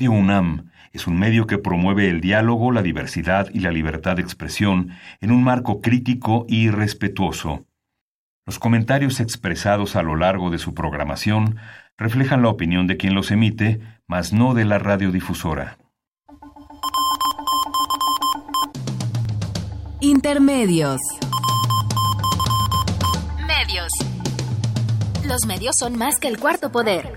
Radio UNAM es un medio que promueve el diálogo, la diversidad y la libertad de expresión en un marco crítico y respetuoso. Los comentarios expresados a lo largo de su programación reflejan la opinión de quien los emite, mas no de la radiodifusora. Intermedios. Medios. Los medios son más que el cuarto poder.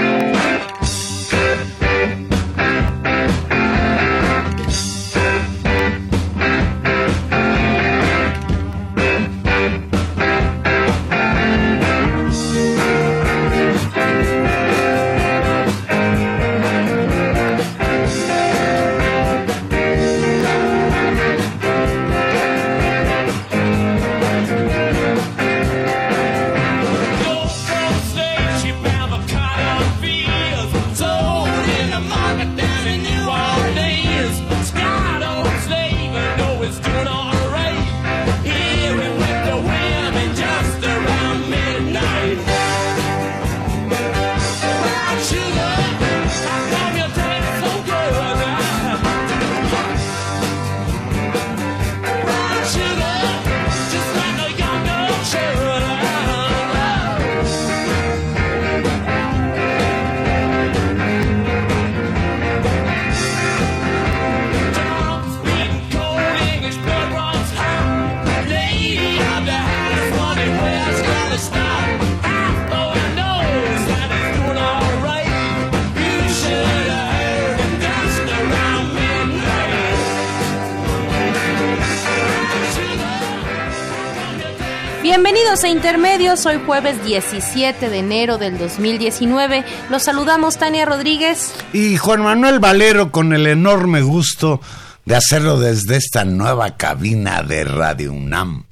Bienvenidos a Intermedios, hoy jueves 17 de enero del 2019. Los saludamos Tania Rodríguez y Juan Manuel Valero con el enorme gusto de hacerlo desde esta nueva cabina de Radio UNAM.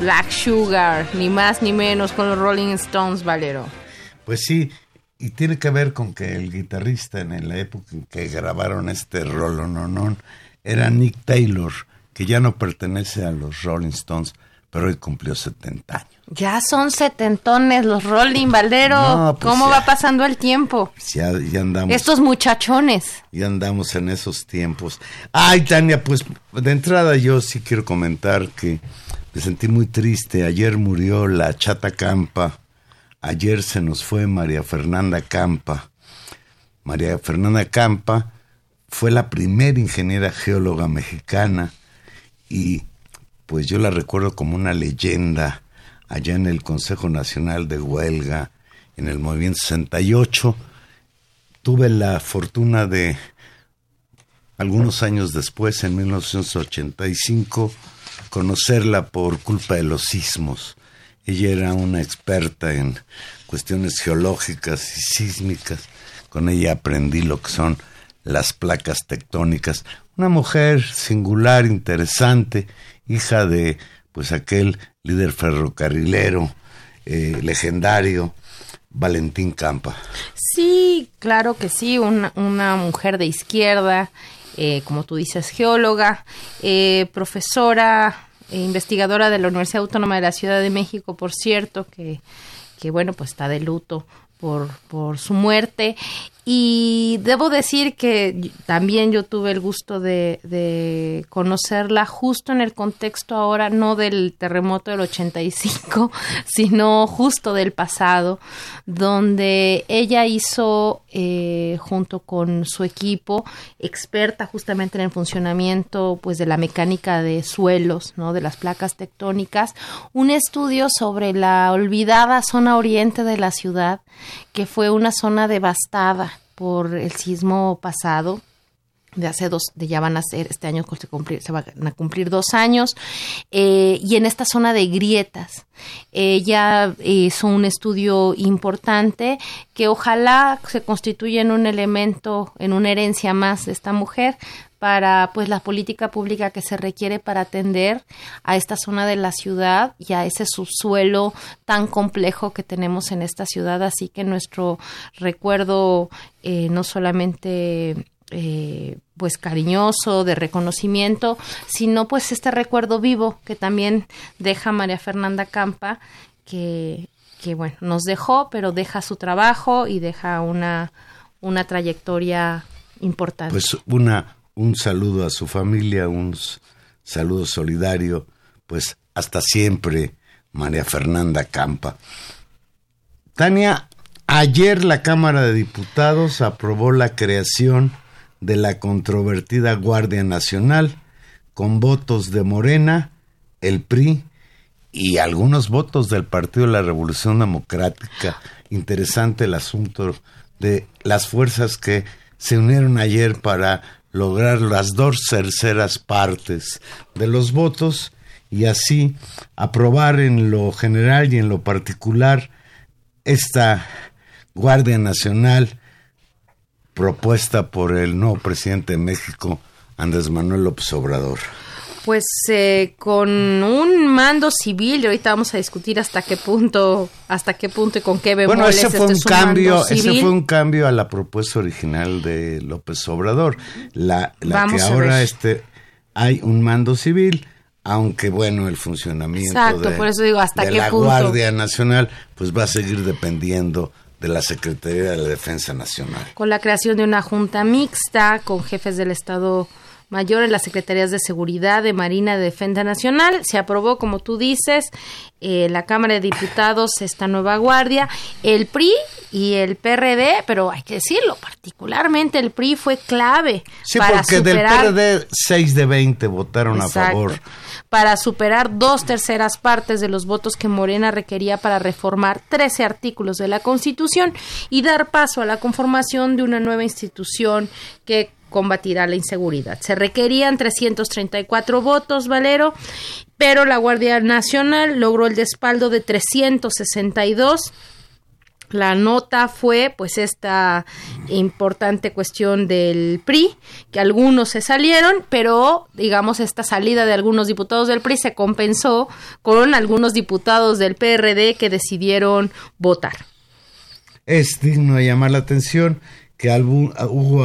Black Sugar, ni más ni menos con los Rolling Stones, Valero. Pues sí, y tiene que ver con que el guitarrista en la época en que grabaron este rolo no, no, era Nick Taylor, que ya no pertenece a los Rolling Stones, pero hoy cumplió 70 años. Ya son setentones los Rolling, Valero. Pues ¿Cómo va pasando el tiempo? Ya, ya, andamos. Estos muchachones. Ya andamos en esos tiempos. Ay, Tania, pues de entrada yo sí quiero comentar que me sentí muy triste. Ayer murió la Chata Campa. Ayer se nos fue María Fernanda Campa. María Fernanda Campa fue la primera ingeniera geóloga mexicana y pues yo la recuerdo como una leyenda allá en el Consejo Nacional de Huelga, en el Movimiento 68. Tuve la fortuna de, algunos años después, en 1985, conocerla por culpa de los sismos. Ella era una experta en cuestiones geológicas y sísmicas. Con ella aprendí lo que son las placas tectónicas. Una mujer singular, interesante, hija de pues aquel líder ferrocarrilero eh, legendario, Valentín Campa. Sí, claro que sí, una, una mujer de izquierda, eh, como tú dices, geóloga, eh, profesora, investigadora de la Universidad Autónoma de la Ciudad de México, por cierto, que, que bueno, pues está de luto por, por su muerte y debo decir que también yo tuve el gusto de, conocerla justo en el contexto ahora, no del terremoto del 85, sino justo del pasado, donde ella hizo, eh, junto con su equipo, experta justamente en el funcionamiento pues, de la mecánica de suelos, ¿no? de las placas tectónicas, un estudio sobre la olvidada zona oriente de la ciudad, que fue una zona devastada por el sismo pasado de hace dos, de ya van a ser, este año se, cumplir, van a cumplir dos años, eh, y en esta zona de grietas. Ella hizo un estudio importante que ojalá se constituya en un elemento, en una herencia más de esta mujer para pues la política pública que se requiere para atender a esta zona de la ciudad y a ese subsuelo tan complejo que tenemos en esta ciudad así que nuestro recuerdo eh, no solamente eh, pues cariñoso, de reconocimiento, sino pues este recuerdo vivo que también deja María Fernanda Campa, que, que bueno, nos dejó, pero deja su trabajo y deja una, una trayectoria importante. Pues una, un saludo a su familia, un saludo solidario, pues hasta siempre, María Fernanda Campa. Tania, ayer la Cámara de Diputados aprobó la creación de la controvertida Guardia Nacional, con votos de Morena, el PRI y algunos votos del Partido de la Revolución Democrática. Interesante el asunto de las fuerzas que se unieron ayer para lograr las dos terceras partes de los votos y así aprobar en lo general y en lo particular esta Guardia Nacional propuesta por el nuevo presidente de México, Andrés Manuel López Obrador. Pues eh, con un mando civil, y ahorita vamos a discutir hasta qué punto, hasta qué punto y con qué bemoles Bueno, ese fue este un es cambio, ese fue un cambio a la propuesta original de López Obrador. La, que ahora este hay un mando civil, aunque bueno, el funcionamiento Exacto, de, por eso digo, ¿hasta de qué la punto? Guardia Nacional pues va a seguir dependiendo de la Secretaría de la Defensa Nacional. con la creación de una junta mixta con jefes del Estado Mayor en las Secretarías de Seguridad, de Marina, de Defensa Nacional. Se aprobó, como tú dices, eh, la Cámara de Diputados esta nueva guardia. El PRI y el PRD, pero hay que decirlo, particularmente el PRI fue clave Sí, para porque superar del PRD 6 de 20 votaron a favor. Para superar dos terceras partes de los votos que Morena requería para reformar 13 artículos de la Constitución y dar paso a la conformación de una nueva institución que combatirá la inseguridad. Se requerían 334 votos, Valero, pero la Guardia Nacional logró el respaldo de 362 la nota fue pues esta importante cuestión del PRI, que algunos se salieron, pero digamos esta salida de algunos diputados del PRI se compensó con algunos diputados del PRD que decidieron votar. Es digno de llamar la atención que albu- hubo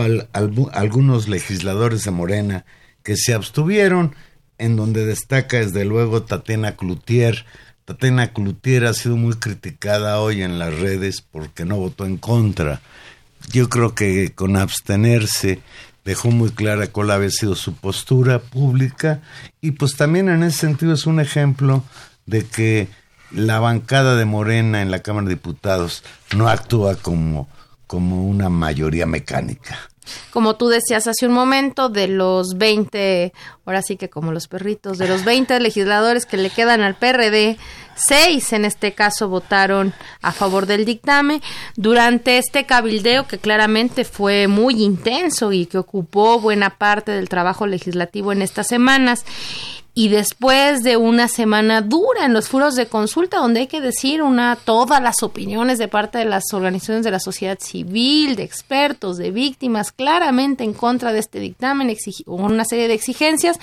algunos legisladores de Morena que se abstuvieron, en donde destaca desde luego Tatiana Cloutier. Tatiana Cloutier ha sido muy criticada hoy en las redes porque no votó en contra. Yo creo que con abstenerse dejó muy clara cuál había sido su postura pública y pues también en ese sentido es un ejemplo de que la bancada de Morena en la Cámara de Diputados no actúa como, como una mayoría mecánica. Como tú decías hace un momento, de los 20, ahora sí que como los perritos, de los 20 legisladores que le quedan al PRD, seis en este caso votaron a favor del dictamen. Durante este cabildeo que claramente fue muy intenso y que ocupó buena parte del trabajo legislativo en estas semanas, y después de una semana dura en los furos de consulta donde hay que decir una todas las opiniones de parte de las organizaciones de la sociedad civil, de expertos, de víctimas, claramente en contra de este dictamen, una serie de exigencias,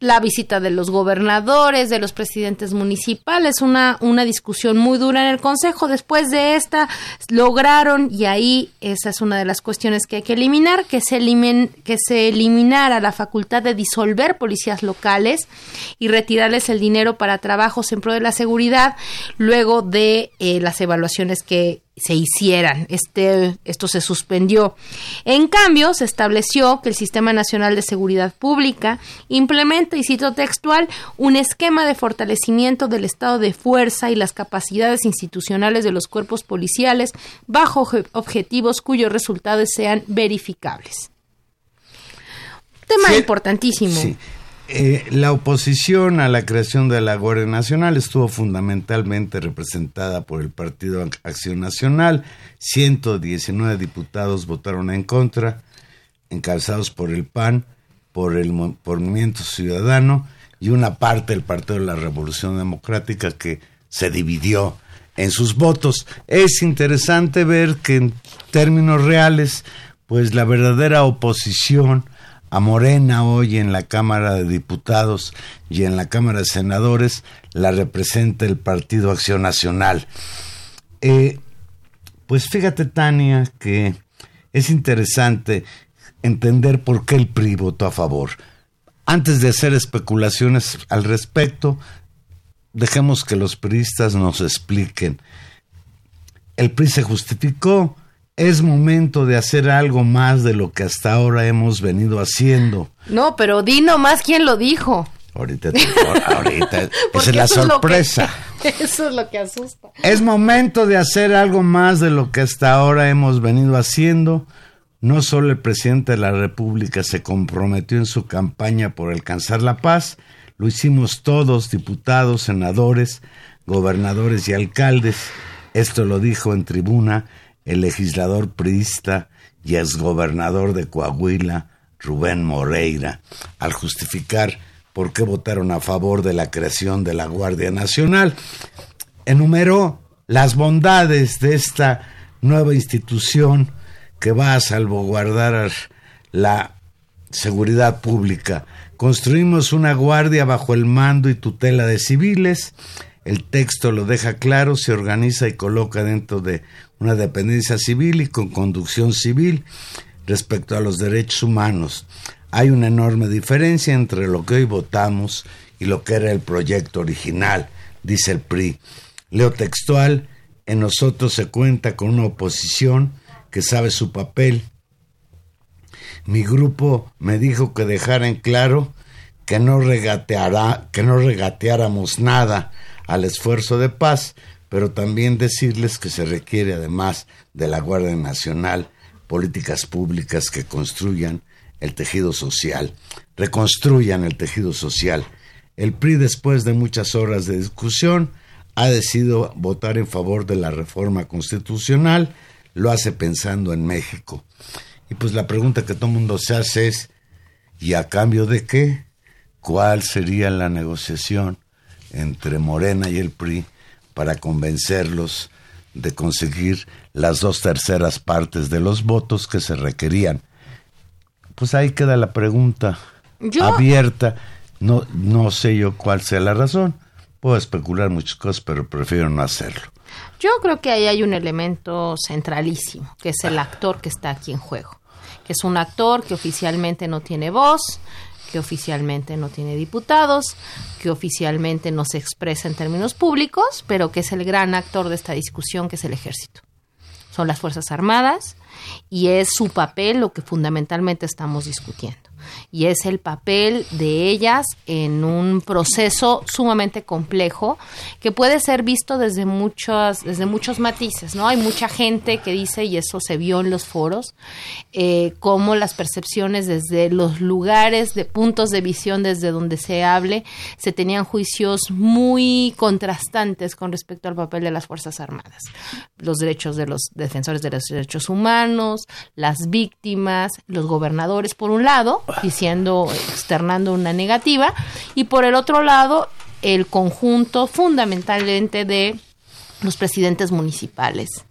la visita de los gobernadores, de los presidentes municipales, una, una discusión muy dura en el Consejo. Después de esta, lograron, y ahí esa es una de las cuestiones que hay que eliminar, que se, elimin- que se eliminara la facultad de disolver policías locales y retirarles el dinero para trabajos en pro de la seguridad luego de eh, las evaluaciones que se hicieran. Este, esto se suspendió. En cambio, se estableció que el Sistema Nacional de Seguridad Pública implementa, y cito textual, un esquema de fortalecimiento del estado de fuerza y las capacidades institucionales de los cuerpos policiales bajo objetivos cuyos resultados sean verificables. Tema importantísimo. Eh, la oposición a la creación de la Guardia Nacional estuvo fundamentalmente representada por el Partido Acción Nacional. 119 diputados votaron en contra, encabezados por el PAN, por el Movimiento Ciudadano y una parte del Partido de la Revolución Democrática que se dividió en sus votos. Es interesante ver que en términos reales, pues la verdadera oposición a Morena hoy en la Cámara de Diputados y en la Cámara de Senadores la representa el Partido Acción Nacional. Eh, pues fíjate, Tania, que es interesante entender por qué el PRI votó a favor. Antes de hacer especulaciones al respecto, dejemos que los priistas nos expliquen. El PRI se justificó es momento de hacer algo más de lo que hasta ahora hemos venido haciendo. No, pero di nomás quién lo dijo. Ahorita, ahorita, esa es la sorpresa. eso es lo que asusta. Es momento de hacer algo más de lo que hasta ahora hemos venido haciendo. No solo el presidente de la República se comprometió en su campaña por alcanzar la paz, lo hicimos todos, diputados, senadores, gobernadores y alcaldes. Esto lo dijo en tribuna el legislador priista y exgobernador de Coahuila, Rubén Moreira, al justificar por qué votaron a favor de la creación de la Guardia Nacional. Enumeró las bondades de esta nueva institución que va a salvaguardar la seguridad pública. Construimos una guardia bajo el mando y tutela de civiles. El texto lo deja claro, se organiza y coloca dentro de una dependencia civil y con conducción civil respecto a los derechos humanos. Hay una enorme diferencia entre lo que hoy votamos y lo que era el proyecto original, dice el PRI. Leo textual, en nosotros se cuenta con una oposición que sabe su papel. Mi grupo me dijo que dejara en claro que no regateará, que no regateáramos nada al esfuerzo de paz, pero también decirles que se requiere además de la Guardia Nacional políticas públicas que construyan el tejido social, reconstruyan el tejido social. El PRI, después de muchas horas de discusión, ha decidido votar en favor de la reforma constitucional, lo hace pensando en México. Y pues la pregunta que todo el mundo se hace es, ¿y a cambio de qué? ¿Cuál sería la negociación entre Morena y el PRI para convencerlos de conseguir las dos terceras partes de los votos que se requerían. Pues ahí queda la pregunta abierta. No, no sé yo cuál sea la razón. Puedo especular muchas cosas, pero prefiero no hacerlo. Yo creo que ahí hay un elemento centralísimo, que es el actor que está aquí en juego. Que es un actor que oficialmente no tiene voz, que oficialmente no tiene diputados, que oficialmente no se expresa en términos públicos, pero que es el gran actor de esta discusión, que es el ejército. Son las Fuerzas Armadas y es su papel lo que fundamentalmente estamos discutiendo y es el papel de ellas en un proceso sumamente complejo que puede ser visto desde muchos, desde muchos matices, ¿no? Hay mucha gente que dice, y eso se vio en los foros, eh, cómo las percepciones desde los lugares, de puntos de visión desde donde se hable, se tenían juicios muy contrastantes con respecto al papel de las Fuerzas Armadas. Los derechos de los defensores de los derechos humanos, las víctimas, los gobernadores, por un lado, diciendo, externando una negativa, y por el otro lado, el conjunto fundamentalmente de los presidentes municipales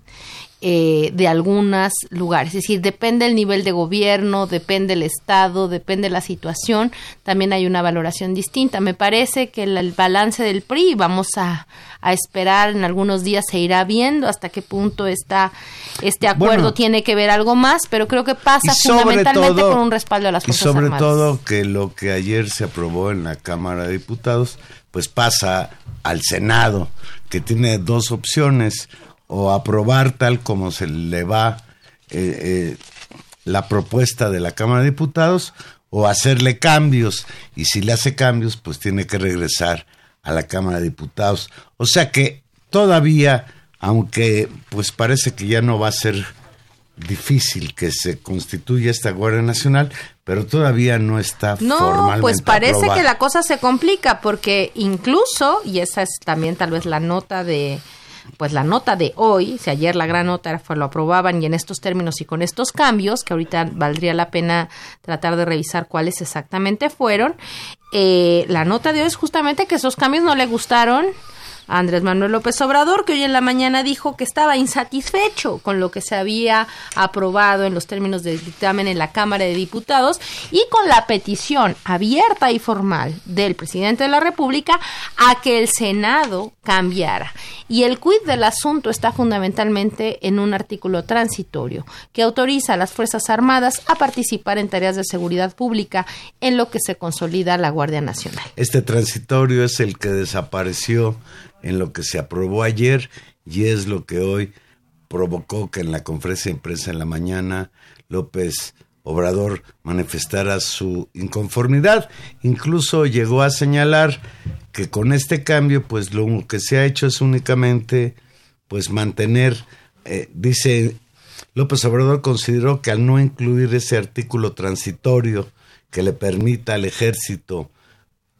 eh, de algunos lugares. Es decir, depende el nivel de gobierno, depende el estado, depende la situación, también hay una valoración distinta. Me parece que el, balance del PRI, vamos a, esperar en algunos días, se irá viendo hasta qué punto está este acuerdo tiene que ver algo más, pero creo que pasa fundamentalmente con un respaldo a las Fuerzas Y sobre todo que lo que ayer se aprobó en la Cámara de Diputados, pues pasa al Senado, que tiene dos opciones o aprobar tal como se le va eh, eh, la propuesta de la Cámara de Diputados o hacerle cambios y si le hace cambios pues tiene que regresar a la Cámara de Diputados. O sea que todavía, aunque pues parece que ya no va a ser difícil que se constituya esta Guardia Nacional, pero todavía no está no, pues parece que la cosa se complica porque incluso y esa es también tal vez la nota de pues la nota de hoy, si ayer la gran nota fue lo aprobaban y en estos términos y con estos cambios, que ahorita valdría la pena tratar de revisar cuáles exactamente fueron, eh, la nota de hoy es justamente que esos cambios no le gustaron Andrés Manuel López Obrador, que hoy en la mañana dijo que estaba insatisfecho con lo que se había aprobado en los términos del dictamen en la Cámara de Diputados y con la petición abierta y formal del presidente de la República a que el Senado cambiara. Y el quid del asunto está fundamentalmente en un artículo transitorio que autoriza a las Fuerzas Armadas a participar en tareas de seguridad pública en lo que se consolida la Guardia Nacional. Este transitorio es el que desapareció en lo que se aprobó ayer y es lo que hoy provocó que en la conferencia de prensa en la mañana López Obrador manifestara su inconformidad. Incluso llegó a señalar que con este cambio, pues lo que se ha hecho es únicamente, pues mantener, eh, dice López Obrador consideró que al no incluir ese artículo transitorio que le permita al ejército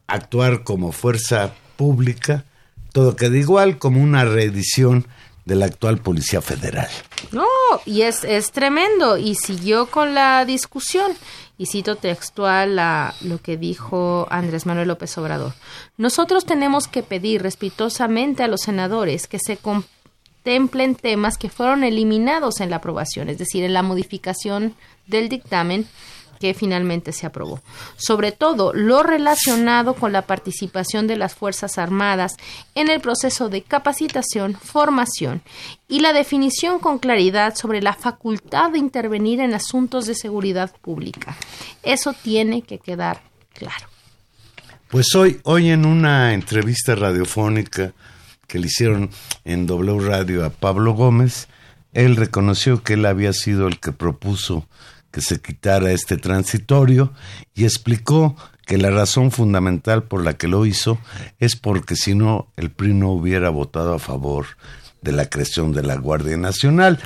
actuar como fuerza pública, todo queda igual como una reedición de la actual Policía Federal. No, y es, es tremendo. Y siguió con la discusión. Y cito textual a lo que dijo Andrés Manuel López Obrador. Nosotros tenemos que pedir respetuosamente a los senadores que se contemplen temas que fueron eliminados en la aprobación, es decir, en la modificación del dictamen que finalmente se aprobó. Sobre todo lo relacionado con la participación de las Fuerzas Armadas en el proceso de capacitación, formación y la definición con claridad sobre la facultad de intervenir en asuntos de seguridad pública. Eso tiene que quedar claro. Pues hoy, hoy en una entrevista radiofónica que le hicieron en W Radio a Pablo Gómez, él reconoció que él había sido el que propuso que se quitara este transitorio y explicó que la razón fundamental por la que lo hizo es porque si no el PRI no hubiera votado a favor de la creación de la Guardia Nacional.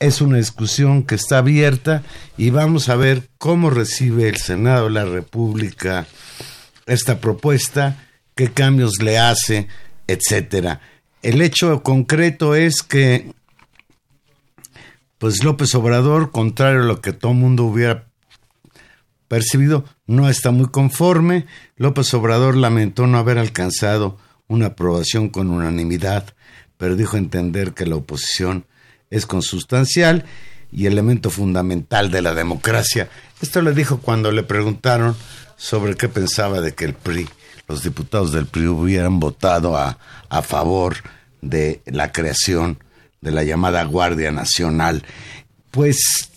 Es una discusión que está abierta y vamos a ver cómo recibe el Senado de la República esta propuesta, qué cambios le hace, etcétera. El hecho concreto es que pues López Obrador, contrario a lo que todo el mundo hubiera percibido, no está muy conforme. López Obrador lamentó no haber alcanzado una aprobación con unanimidad, pero dijo entender que la oposición es consustancial y elemento fundamental de la democracia. Esto le dijo cuando le preguntaron sobre qué pensaba de que el PRI, los diputados del PRI hubieran votado a, a favor de la creación de la llamada Guardia Nacional. Pues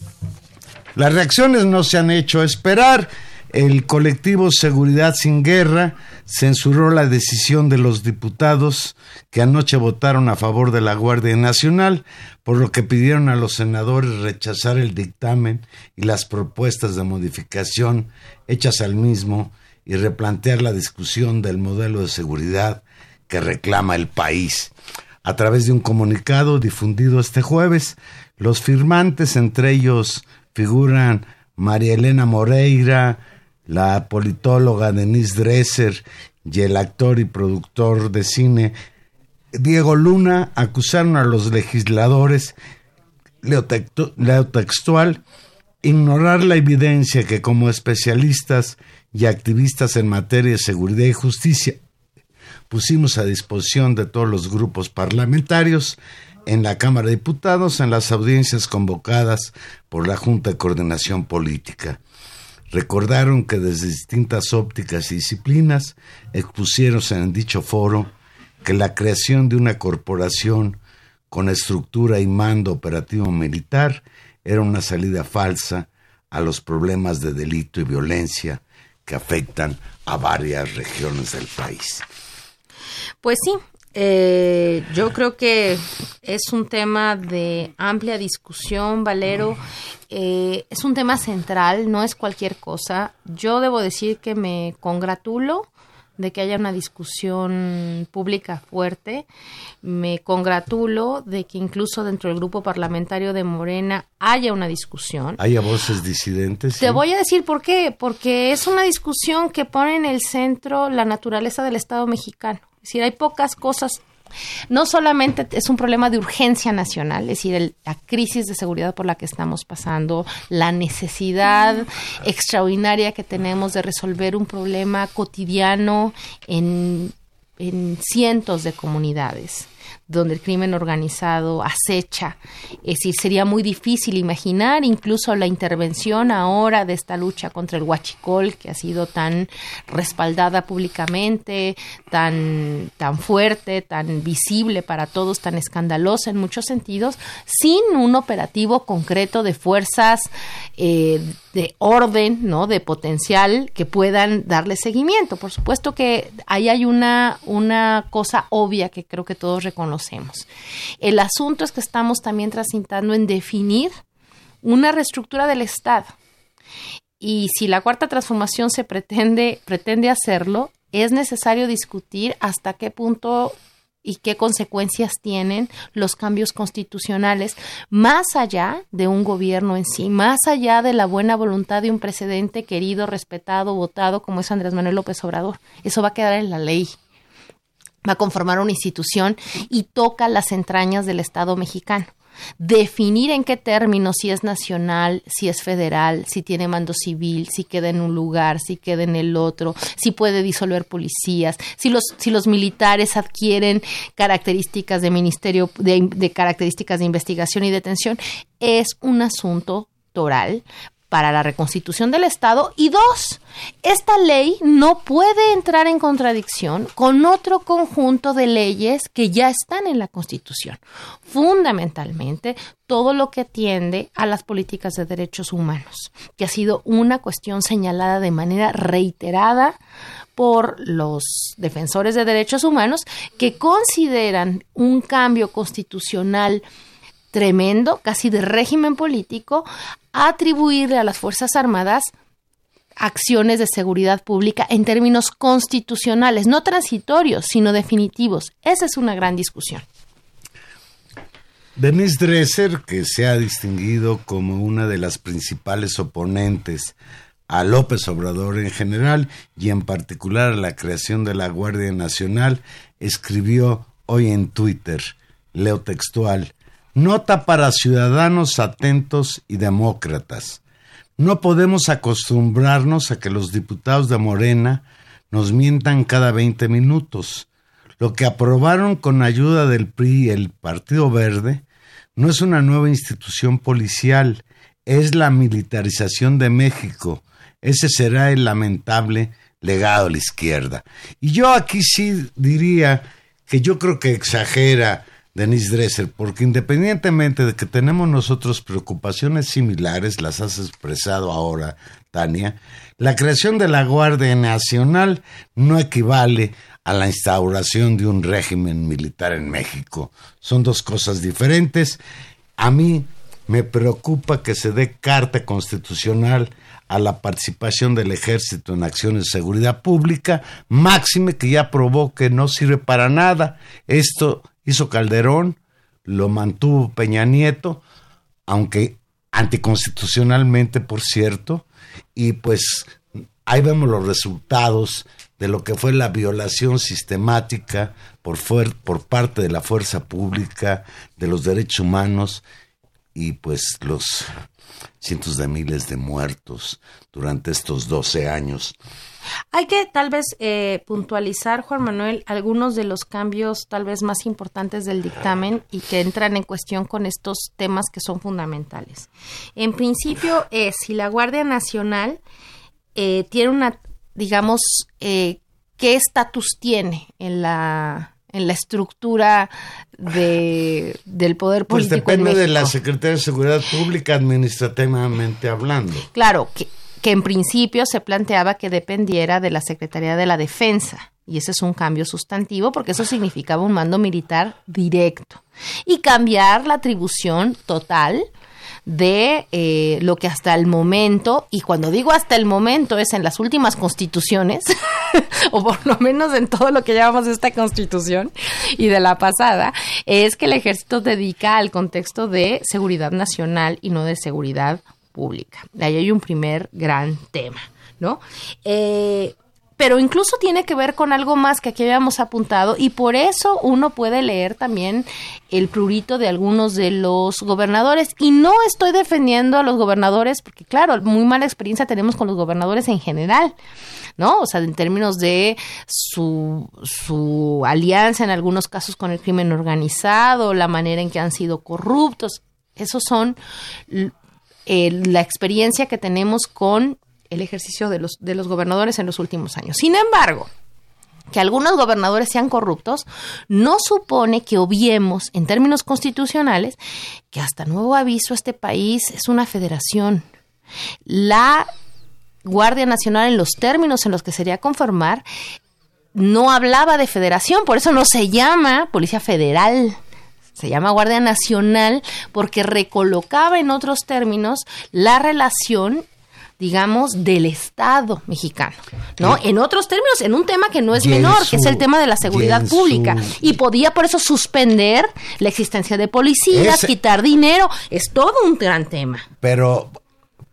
las reacciones no se han hecho esperar. El colectivo Seguridad sin Guerra censuró la decisión de los diputados que anoche votaron a favor de la Guardia Nacional, por lo que pidieron a los senadores rechazar el dictamen y las propuestas de modificación hechas al mismo y replantear la discusión del modelo de seguridad que reclama el país. A través de un comunicado difundido este jueves, los firmantes, entre ellos figuran María Elena Moreira, la politóloga Denise Dresser y el actor y productor de cine Diego Luna, acusaron a los legisladores, leo, textual, ignorar la evidencia que como especialistas y activistas en materia de seguridad y justicia pusimos a disposición de todos los grupos parlamentarios en la Cámara de Diputados en las audiencias convocadas por la Junta de Coordinación Política. Recordaron que desde distintas ópticas y disciplinas expusieron en dicho foro que la creación de una corporación con estructura y mando operativo militar era una salida falsa a los problemas de delito y violencia que afectan a varias regiones del país. Pues sí, eh, yo creo que es un tema de amplia discusión, Valero. Eh, es un tema central, no es cualquier cosa. Yo debo decir que me congratulo de que haya una discusión pública fuerte. Me congratulo de que incluso dentro del grupo parlamentario de Morena haya una discusión. Haya voces disidentes. Te voy a decir por qué. Porque es una discusión que pone en el centro la naturaleza del Estado mexicano. Es decir, hay pocas cosas. No solamente es un problema de urgencia nacional, es decir, la crisis de seguridad por la que estamos pasando, la necesidad extraordinaria que tenemos de resolver un problema cotidiano en, en cientos de comunidades donde el crimen organizado acecha. Es decir, sería muy difícil imaginar incluso la intervención ahora de esta lucha contra el huachicol, que ha sido tan respaldada públicamente, tan, tan fuerte, tan visible para todos, tan escandalosa en muchos sentidos, sin un operativo concreto de fuerzas eh, de orden, ¿no? De potencial que puedan darle seguimiento. Por supuesto que ahí hay una, una cosa obvia que creo que todos reconocemos. El asunto es que estamos también transitando en definir una reestructura del Estado. Y si la cuarta transformación se pretende, pretende hacerlo, es necesario discutir hasta qué punto y qué consecuencias tienen los cambios constitucionales, más allá de un gobierno en sí, más allá de la buena voluntad de un presidente querido, respetado, votado como es Andrés Manuel López Obrador. Eso va a quedar en la ley. Va a conformar una institución y toca las entrañas del Estado mexicano definir en qué términos, si es nacional, si es federal, si tiene mando civil, si queda en un lugar, si queda en el otro, si puede disolver policías, si los, si los militares adquieren características de ministerio, de, de características de investigación y detención, es un asunto toral para la reconstitución del Estado y dos, esta ley no puede entrar en contradicción con otro conjunto de leyes que ya están en la Constitución. Fundamentalmente, todo lo que atiende a las políticas de derechos humanos, que ha sido una cuestión señalada de manera reiterada por los defensores de derechos humanos que consideran un cambio constitucional tremendo, casi de régimen político, atribuirle a las Fuerzas Armadas acciones de seguridad pública en términos constitucionales, no transitorios, sino definitivos. Esa es una gran discusión. Denise Dresser, que se ha distinguido como una de las principales oponentes a López Obrador en general y en particular a la creación de la Guardia Nacional, escribió hoy en Twitter, leo textual, Nota para ciudadanos atentos y demócratas. No podemos acostumbrarnos a que los diputados de Morena nos mientan cada 20 minutos. Lo que aprobaron con ayuda del PRI y el Partido Verde no es una nueva institución policial, es la militarización de México. Ese será el lamentable legado de la izquierda. Y yo aquí sí diría que yo creo que exagera Denise Dresser, porque independientemente de que tenemos nosotros preocupaciones similares, las has expresado ahora, Tania, la creación de la Guardia Nacional no equivale a la instauración de un régimen militar en México. Son dos cosas diferentes. A mí me preocupa que se dé carta constitucional a la participación del ejército en acciones de seguridad pública, máxime que ya probó que no sirve para nada. Esto hizo Calderón, lo mantuvo Peña Nieto, aunque anticonstitucionalmente, por cierto, y pues ahí vemos los resultados de lo que fue la violación sistemática por, por parte de la fuerza pública de los derechos humanos y pues los cientos de miles de muertos durante estos 12 años. Hay que tal vez eh, puntualizar, Juan Manuel, algunos de los cambios tal vez más importantes del dictamen y que entran en cuestión con estos temas que son fundamentales. En principio, es si la Guardia Nacional eh, tiene una, digamos, eh, qué estatus tiene en la en la estructura de, del poder Pues político. en depende de la. Secretaría de Seguridad Pública administrativamente hablando. Claro, que, que en principio se planteaba que dependiera de la Secretaría de la Defensa. Y ese es un cambio sustantivo porque eso significaba un mando militar directo. Y cambiar la atribución total de eh, lo que hasta el momento, y cuando digo hasta el momento es en las últimas constituciones, o por lo menos en todo lo que llamamos esta constitución y de la pasada, es que el ejército dedica al contexto de seguridad nacional y no de seguridad pública. Ahí hay un primer gran tema, ¿no? Eh, pero incluso tiene que ver con algo más que aquí habíamos apuntado y por eso uno puede leer también el prurito de algunos de los gobernadores y no estoy defendiendo a los gobernadores porque claro, muy mala experiencia tenemos con los gobernadores en general, ¿no? O sea, en términos de su, su alianza en algunos casos con el crimen organizado, la manera en que han sido corruptos, esos son la experiencia que tenemos con el ejercicio de los, de los gobernadores en los últimos años. Sin embargo, que algunos gobernadores sean corruptos no supone que obviemos en términos constitucionales que hasta nuevo aviso este país es una federación. La Guardia Nacional en los términos en los que sería conformar no hablaba de federación, por eso no se llama Policía Federal. Se llama Guardia Nacional porque recolocaba en otros términos la relación digamos, del Estado mexicano, ¿no? En otros términos, en un tema que no es menor, que es el tema de la seguridad pública. Y podía por eso suspender la existencia de policías, quitar dinero. Es todo un gran tema. Pero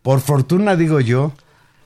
por fortuna digo yo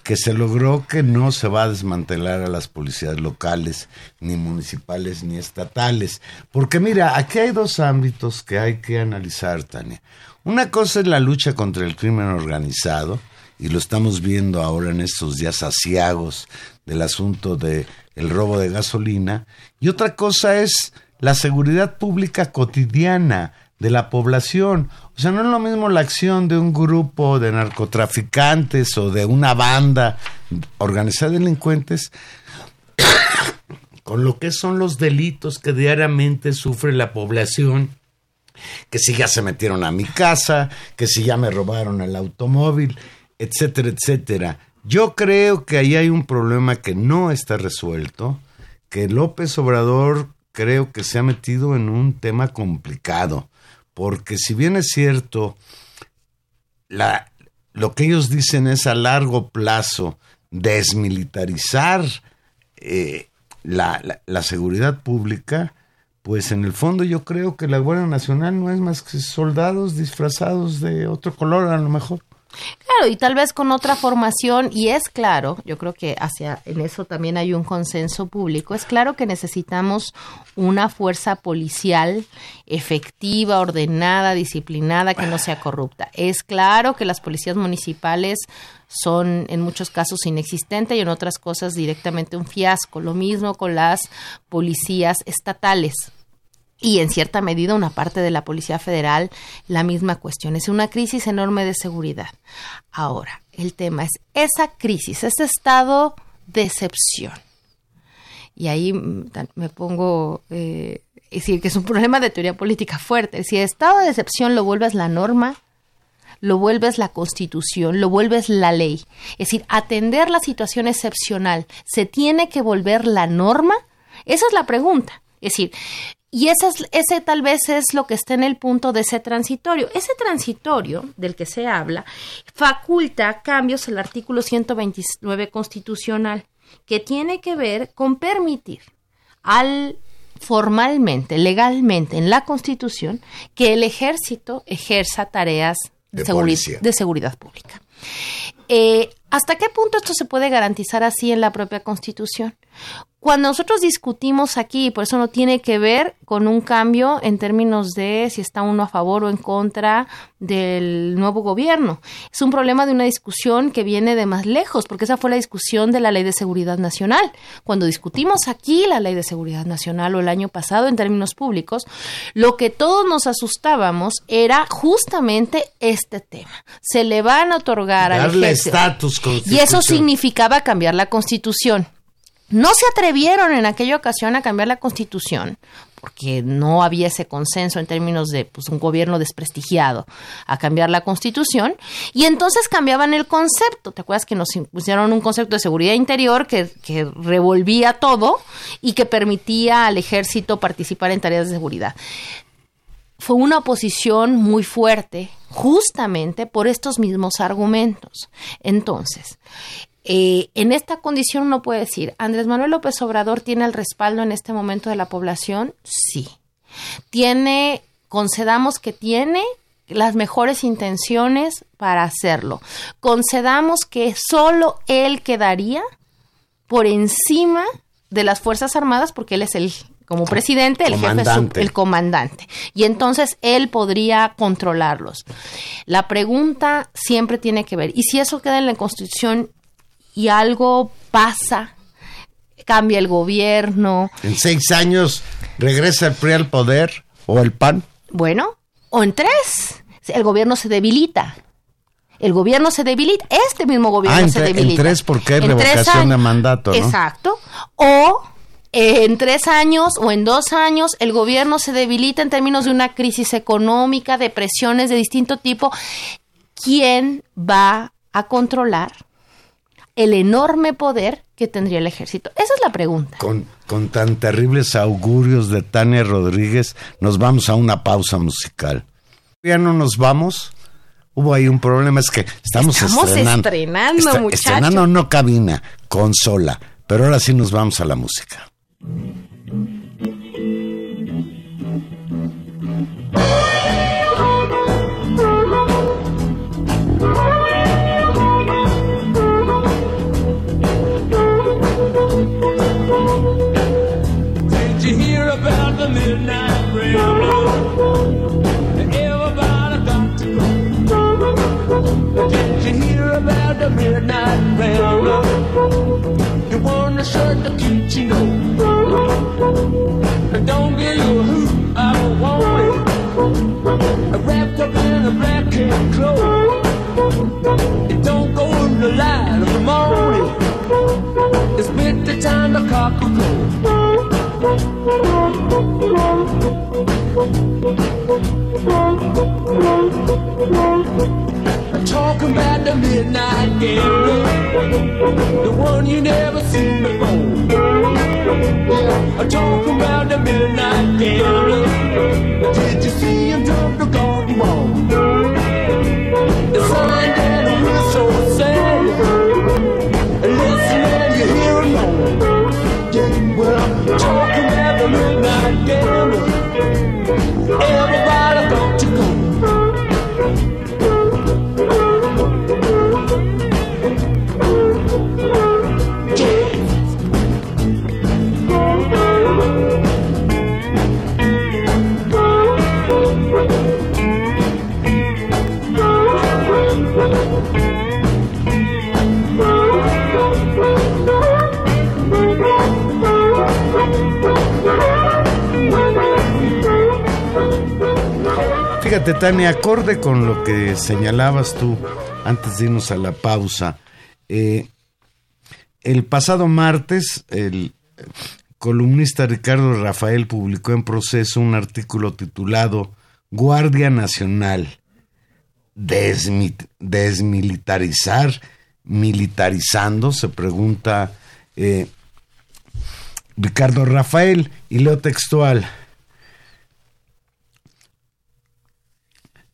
que se logró que no se va a desmantelar a las policías locales, ni municipales, ni estatales. Porque mira, aquí hay dos ámbitos que hay que analizar, Tania. Una cosa es la lucha contra el crimen organizado, y lo estamos viendo ahora en estos días asiagos del asunto de el robo de gasolina, y otra cosa es la seguridad pública cotidiana de la población. O sea, no es lo mismo la acción de un grupo de narcotraficantes o de una banda organizada de delincuentes con lo que son los delitos que diariamente sufre la población que si ya se metieron a mi casa, que si ya me robaron el automóvil, etcétera, etcétera. Yo creo que ahí hay un problema que no está resuelto, que López Obrador creo que se ha metido en un tema complicado, porque si bien es cierto, la, lo que ellos dicen es a largo plazo desmilitarizar eh, la, la- la seguridad pública, pues en el fondo yo creo que la Guardia Nacional no es más que soldados disfrazados de otro color a lo mejor. Claro, y tal vez con otra formación, y es claro, yo creo que hacia en eso también hay un consenso público, es claro que necesitamos una fuerza policial efectiva, ordenada, disciplinada, que no sea corrupta. Es claro que las policías municipales son en muchos casos inexistentes y en otras cosas directamente un fiasco. Lo mismo con las policías estatales y en cierta medida una parte de la Policía Federal la misma cuestión. Es una crisis enorme de seguridad. Ahora, el tema es esa crisis, ese estado de excepción. Y ahí mm, me pongo, eh, decir, que es un problema de teoría política fuerte. Si el estado de excepción lo vuelves la norma, lo vuelves la constitución, lo vuelves la ley. Es decir, atender la situación excepcional, ¿se tiene que volver la norma? Esa es la pregunta. Es decir, y ese, es, ese tal vez es lo que está en el punto de ese transitorio. Ese transitorio del que se habla faculta cambios al artículo 129 constitucional, que tiene que ver con permitir al formalmente, legalmente en la Constitución, que el ejército ejerza tareas de, seguri- de seguridad pública. Eh, ¿Hasta qué punto esto se puede garantizar así en la propia Constitución? Cuando nosotros discutimos aquí, por eso no tiene que ver con un cambio en términos de si está uno a favor o en contra del nuevo gobierno. Es un problema de una discusión que viene de más lejos, porque esa fue la discusión de la Ley de Seguridad Nacional. Cuando discutimos aquí la Ley de Seguridad Nacional o el año pasado en términos públicos, lo que todos nos asustábamos era justamente este tema. Se le van a otorgar Darle al estatus Y eso significaba cambiar la Constitución. No se atrevieron en aquella ocasión a cambiar la constitución porque no había ese consenso en términos de pues, un gobierno desprestigiado a cambiar la constitución y entonces cambiaban el concepto. ¿Te acuerdas que nos impusieron un concepto de seguridad interior que, que revolvía todo y que permitía al ejército participar en tareas de seguridad? Fue una oposición muy fuerte justamente por estos mismos argumentos. Entonces, eh, en esta condición uno puede decir, ¿Andrés Manuel López Obrador tiene el respaldo en este momento de la población? Sí. Tiene, concedamos que tiene las mejores intenciones para hacerlo. Concedamos que solo él quedaría por encima de las Fuerzas Armadas porque él es el como presidente, el jefe jefe, el comandante. Y entonces él podría controlarlos. La pregunta siempre tiene que ver, ¿y si eso queda en la Constitución y algo pasa, cambia el gobierno. En seis años regresa el PRI al poder o el PAN. Bueno, o en tres, el gobierno se debilita. El gobierno se debilita, este mismo gobierno ah, se debilita. En tres porque hay revocación de mandato, ¿no? Exacto. O eh, en tres años o en dos años el gobierno se debilita en términos de una crisis económica, de presiones de distinto tipo. ¿Quién va a controlar el enorme poder que tendría el ejército? Esa es la pregunta. Con, con tan terribles augurios de Tania Rodríguez, nos vamos a una pausa musical. Ya no nos vamos. Hubo ahí un problema, es que estamos, estamos estrenando. Estrenando, Estrenando no cabina, consola. Pero ahora sí nos vamos a la música. Midnight Railroad. You want a shirt that keeps you know. Don't give a hoot, I don't want it. Wrapped up in a black and cloak. It don't go in the light of the morning. It's been the time to cock a crow. Gambler, the one you never seen before. Talking about the midnight gambler, did you see Fíjate, Tania, acorde con lo que señalabas tú antes de irnos a la pausa, eh, el pasado martes el columnista Ricardo Rafael publicó en proceso un artículo titulado Guardia Nacional, desmilitarizar, militarizando, se pregunta eh, Ricardo Rafael, y leo textual.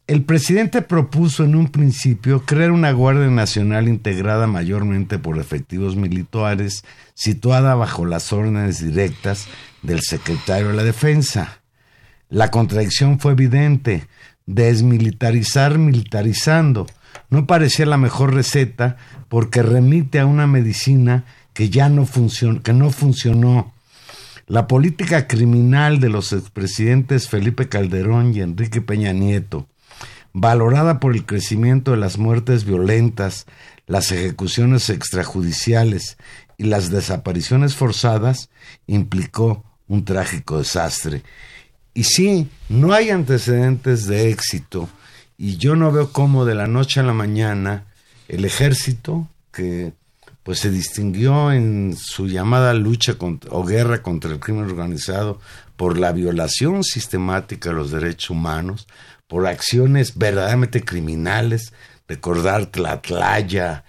El presidente propuso en un principio crear una Guardia Nacional integrada mayormente por efectivos militares, situada bajo las órdenes directas del secretario de la Defensa. La contradicción fue evidente. Desmilitarizar militarizando. No parecía la mejor receta porque remite a una medicina que ya no funcionó. La política criminal de los expresidentes Felipe Calderón y Enrique Peña Nieto, valorada por el crecimiento de las muertes violentas, las ejecuciones extrajudiciales y las desapariciones forzadas, implicó un trágico desastre. Y sí, no hay antecedentes de éxito y yo no veo cómo de la noche a la mañana el ejército, que pues se distinguió en su llamada lucha contra- o guerra contra el crimen organizado por la violación sistemática de los derechos humanos, por acciones verdaderamente criminales, recordar Tlatlaya,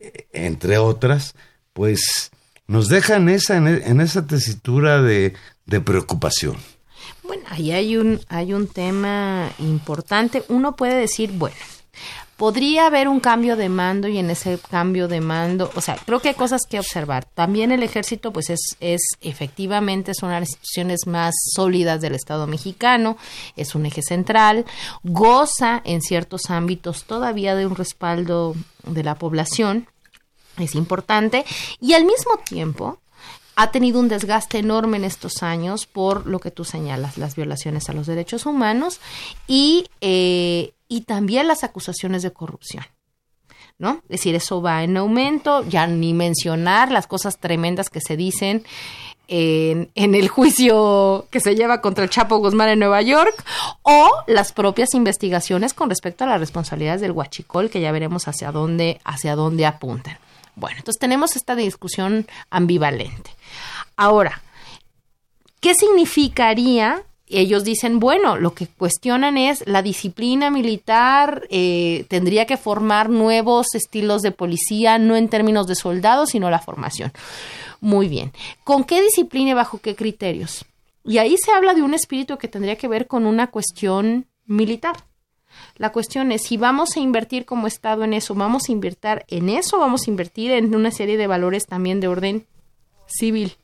eh, entre otras, pues nos deja en esa, en esa tesitura de, de preocupación. Bueno, ahí hay un, hay un tema importante. Uno puede decir, bueno, podría haber un cambio de mando y en ese cambio de mando, o sea, creo que hay cosas que observar. También el ejército, pues es, es efectivamente es una de las instituciones más sólidas del Estado mexicano, es un eje central, goza en ciertos ámbitos todavía de un respaldo de la población, es importante, y al mismo tiempo ha tenido un desgaste enorme en estos años por lo que tú señalas, las violaciones a los derechos humanos y, eh, y también las acusaciones de corrupción. ¿No? Es decir, eso va en aumento, ya ni mencionar las cosas tremendas que se dicen en, en el juicio que se lleva contra el Chapo Guzmán en Nueva York o las propias investigaciones con respecto a las responsabilidades del huachicol que ya veremos hacia dónde, hacia dónde apuntan. Bueno, entonces tenemos esta discusión ambivalente. Ahora, ¿qué significaría? Ellos dicen, bueno, lo que cuestionan es la disciplina militar, eh, tendría que formar nuevos estilos de policía, no en términos de soldados, sino la formación. Muy bien. ¿Con qué disciplina y bajo qué criterios? Y ahí se habla de un espíritu que tendría que ver con una cuestión militar. La cuestión es si vamos a invertir como Estado en eso, vamos a invertir en eso, vamos a invertir en una serie de valores también de orden civil.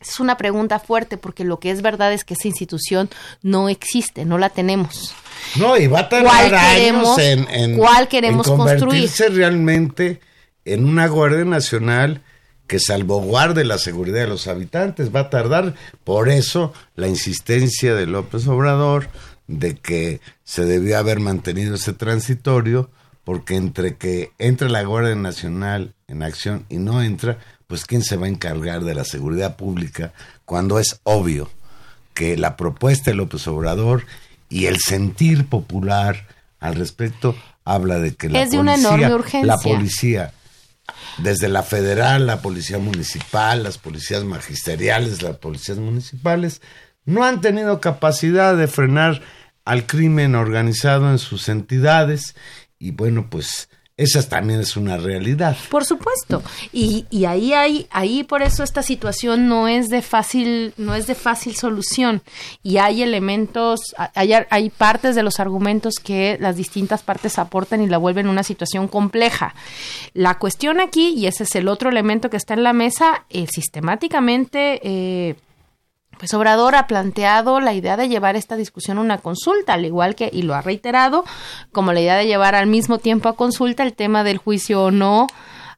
Es una pregunta fuerte porque lo que es verdad es que esa institución no existe, no la tenemos. No, y va a ¿Cuál tardar años en, en, cuál queremos en construir? convertirse realmente en una Guardia Nacional que salvaguarde la seguridad de los habitantes. Va a tardar. Por eso la insistencia de López Obrador de que se debió haber mantenido ese transitorio, porque entre que entre la Guardia Nacional en acción y no entra, pues quién se va a encargar de la seguridad pública cuando es obvio que la propuesta de López Obrador y el sentir popular al respecto habla de que la Es de una enorme urgencia. la policía, desde la federal, la policía municipal, las policías magisteriales, las policías municipales, no han tenido capacidad de frenar al crimen organizado en sus entidades y bueno, pues esa también es una realidad. Por supuesto. Y, y ahí hay, ahí por eso esta situación no es de fácil, no es de fácil solución. Y hay elementos, hay, hay partes de los argumentos que las distintas partes aportan y la vuelven una situación compleja. La cuestión aquí, y ese es el otro elemento que está en la mesa, eh, sistemáticamente eh, pues Obrador ha planteado la idea de llevar esta discusión a una consulta, al igual que, y lo ha reiterado, como la idea de llevar al mismo tiempo a consulta el tema del juicio o no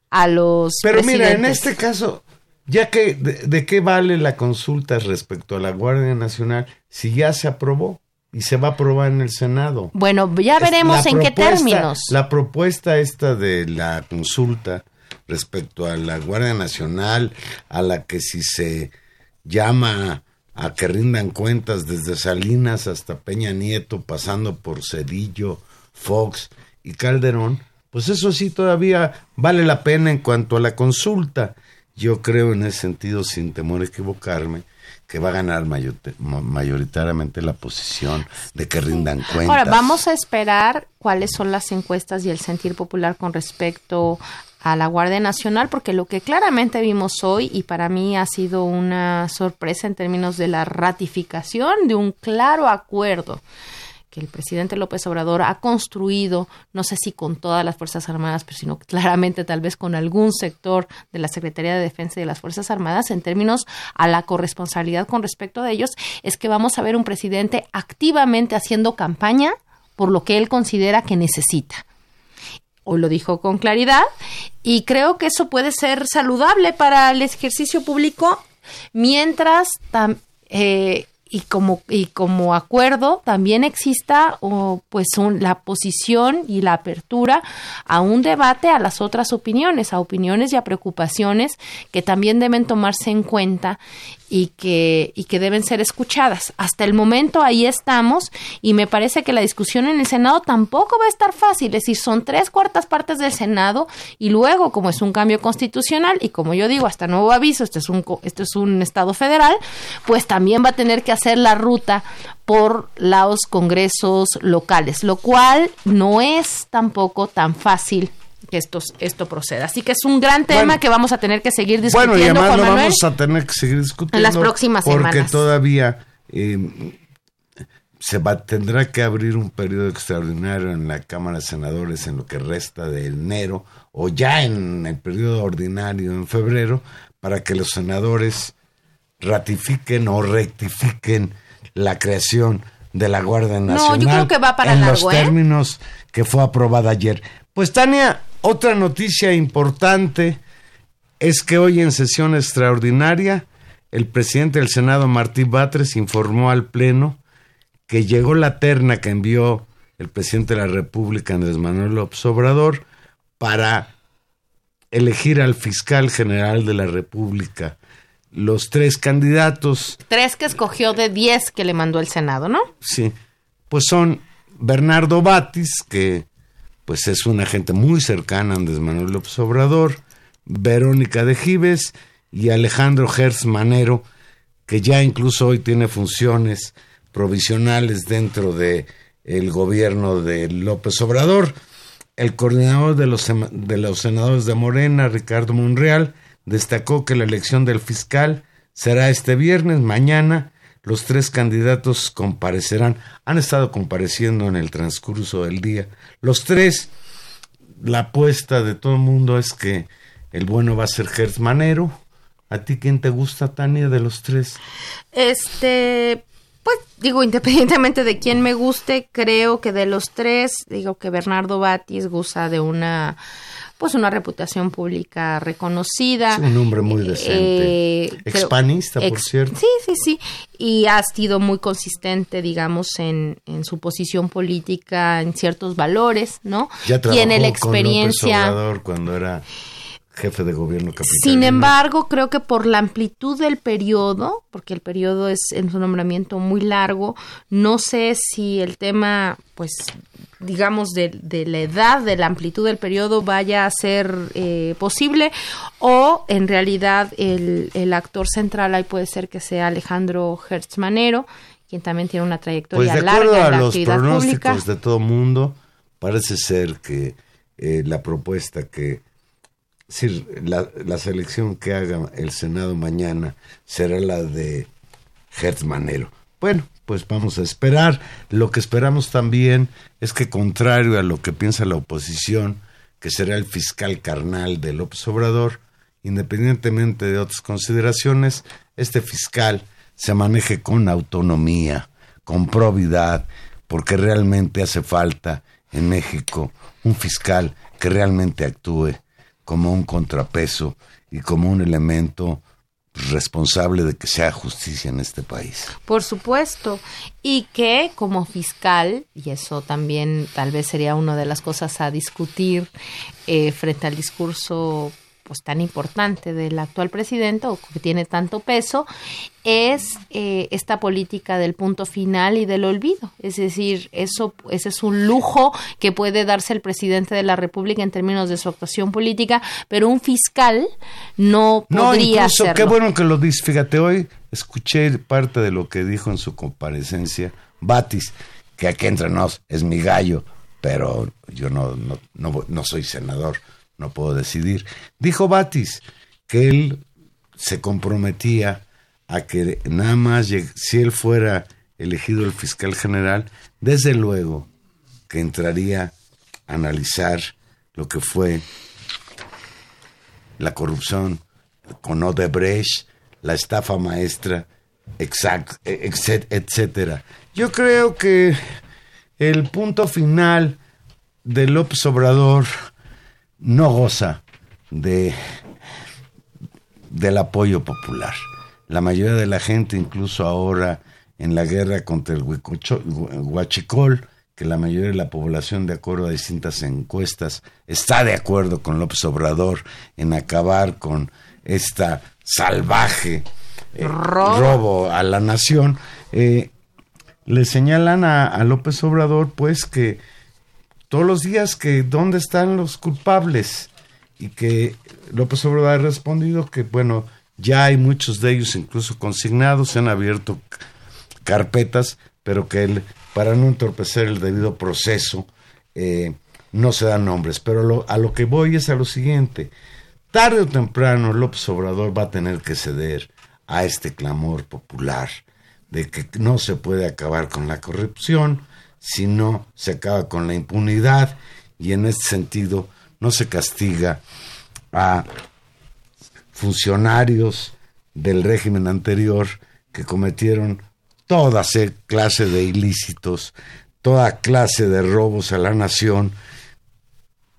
a los Pero mira, en este caso, ya que de, de qué vale la consulta respecto a la Guardia Nacional si ya se aprobó y se va a aprobar en el Senado? Bueno, ya veremos la en qué términos. La propuesta esta de la consulta respecto a la Guardia Nacional, a la que si se llama a que rindan cuentas desde Salinas hasta Peña Nieto, pasando por Cedillo, Fox y Calderón, pues eso sí todavía vale la pena en cuanto a la consulta. Yo creo en ese sentido, sin temor a equivocarme, que va a ganar mayoritariamente la posición de que rindan cuentas. Ahora, vamos a esperar cuáles son las encuestas y el sentir popular con respecto a la Guardia Nacional, porque lo que claramente vimos hoy, y para mí ha sido una sorpresa en términos de la ratificación de un claro acuerdo que el presidente López Obrador ha construido, no sé si con todas las Fuerzas Armadas, pero sino claramente tal vez con algún sector de la Secretaría de Defensa y de las Fuerzas Armadas en términos a la corresponsabilidad con respecto de ellos, es que vamos a ver un presidente activamente haciendo campaña por lo que él considera que necesita. Hoy lo dijo con claridad y creo que eso puede ser saludable para el ejercicio público mientras eh, y como y como acuerdo también exista o, pues un- la posición y la apertura a un debate a las otras opiniones, a opiniones y a preocupaciones que también deben tomarse en cuenta y que, y que deben ser escuchadas. Hasta el momento ahí estamos y me parece que la discusión en el Senado tampoco va a estar fácil. Es decir, son tres cuartas partes del Senado y luego, como es un cambio constitucional y como yo digo, hasta nuevo aviso, este es un, este es un Estado federal, pues también va a tener que hacer la ruta por los congresos locales, lo cual no es tampoco tan fácil que esto, esto proceda. Así que es un gran tema Bueno. que vamos a tener que seguir Bueno, y discutiendo, además Juan lo Manuel. vamos a tener que seguir discutiendo. En las próximas porque semanas. todavía eh, se va, tendrá que abrir un periodo extraordinario en la Cámara de Senadores en lo que resta de enero o ya en el periodo ordinario en febrero para que los senadores ratifiquen o rectifiquen la creación de la Guardia yo Nacional creo que va para en largo, los ¿eh? términos que fue aprobada ayer. Pues Tania, otra noticia importante es que hoy en sesión extraordinaria el presidente del Senado, Martín Batres, informó al Pleno que llegó la terna que envió el presidente de la República, Andrés Manuel López Obrador, para elegir al fiscal general de la República. Los tres candidatos Tres que escogió de diez que le mandó el Senado, ¿no? Sí, pues son Bernardo Batis, que pues es una gente muy cercana a Andrés Manuel López Obrador, Verónica de Gives y Alejandro Gertz Manero, que ya incluso hoy tiene funciones provisionales dentro de el gobierno de López Obrador. El coordinador de los, de los senadores de Morena, Ricardo Monreal, destacó que la elección del fiscal será este viernes, mañana. Los tres candidatos comparecerán, han estado compareciendo en el transcurso del día. Los tres, la apuesta de todo el mundo es que el bueno va a ser Gertz Manero. ¿A ti quién te gusta, Tania, de los tres? Este, pues digo, independientemente de quién me guste, creo que de los tres, digo que Bernardo Batis goza de una, pues una reputación pública reconocida. Es un hombre muy decente. Eh, creo- Expanista, por ex- cierto. Sí, sí, sí. Y ha sido muy consistente, digamos, en, en su posición política, en ciertos valores, ¿no? Ya Tiene la trabajó con López experiencia. Cuando era jefe de gobierno capitalino. Sin embargo, creo que por la amplitud del periodo, porque el periodo es en su nombramiento muy largo, no sé si el tema, pues, digamos, de, de la edad, de la amplitud del periodo vaya a ser eh, posible o en realidad el, el actor central ahí puede ser que sea Alejandro Hertzmanero, quien también tiene una Pues trayectoria de acuerdo larga a en la los actividad pública. pronósticos de todo mundo, parece ser que eh, la propuesta que, decir, la, la selección que haga el Senado mañana será la de Hertz Manero. Bueno, pues vamos a esperar. Lo que esperamos también es que, contrario a lo que piensa la oposición, que será el fiscal carnal de López Obrador, independientemente de otras consideraciones, este fiscal se maneje con autonomía, con probidad, porque realmente hace falta en México un fiscal que realmente actúe como un contrapeso y como un elemento responsable de que se haga justicia en este país. Por supuesto. Y que como fiscal, y eso también tal vez sería una de las cosas a discutir eh, frente al discurso pues tan importante del actual presidente o que tiene tanto peso, es eh, esta política del punto final y del olvido. Es decir, eso ese es un lujo que puede darse el presidente de la República en términos de su actuación política, pero un fiscal no No, podría incluso, hacerlo. qué bueno que lo dices. Fíjate, hoy escuché parte de lo que dijo en su comparecencia Batis, que aquí entre nos es mi gallo, pero yo no, no, no, no soy senador, no puedo decidir. Dijo Batis que él se comprometía a que nada más, si él fuera elegido el fiscal general, desde luego que entraría a analizar lo que fue la corrupción con Odebrecht, la estafa maestra, exact, etc- etcétera. Yo creo que el punto final de López Obrador no goza de del apoyo popular. La mayoría de la gente, incluso ahora en la guerra contra el huachicol, que la mayoría de la población, de acuerdo a distintas encuestas, está de acuerdo con López Obrador en acabar con esta salvaje eh, Robo. robo a la nación, eh, le señalan a, a López Obrador, pues, que todos los días que dónde están los culpables y que López Obrador ha respondido que, bueno, ya hay muchos de ellos incluso consignados, se han abierto carpetas, pero que él, para no entorpecer el debido proceso, eh, no se dan nombres. Pero lo- a lo que voy es a lo siguiente. Tarde o temprano López Obrador va a tener que ceder a este clamor popular de que no se puede acabar con la corrupción, si no se acaba con la impunidad. Y en este sentido no se castiga a funcionarios del régimen anterior que cometieron toda se- clase de ilícitos, toda clase de robos a la nación,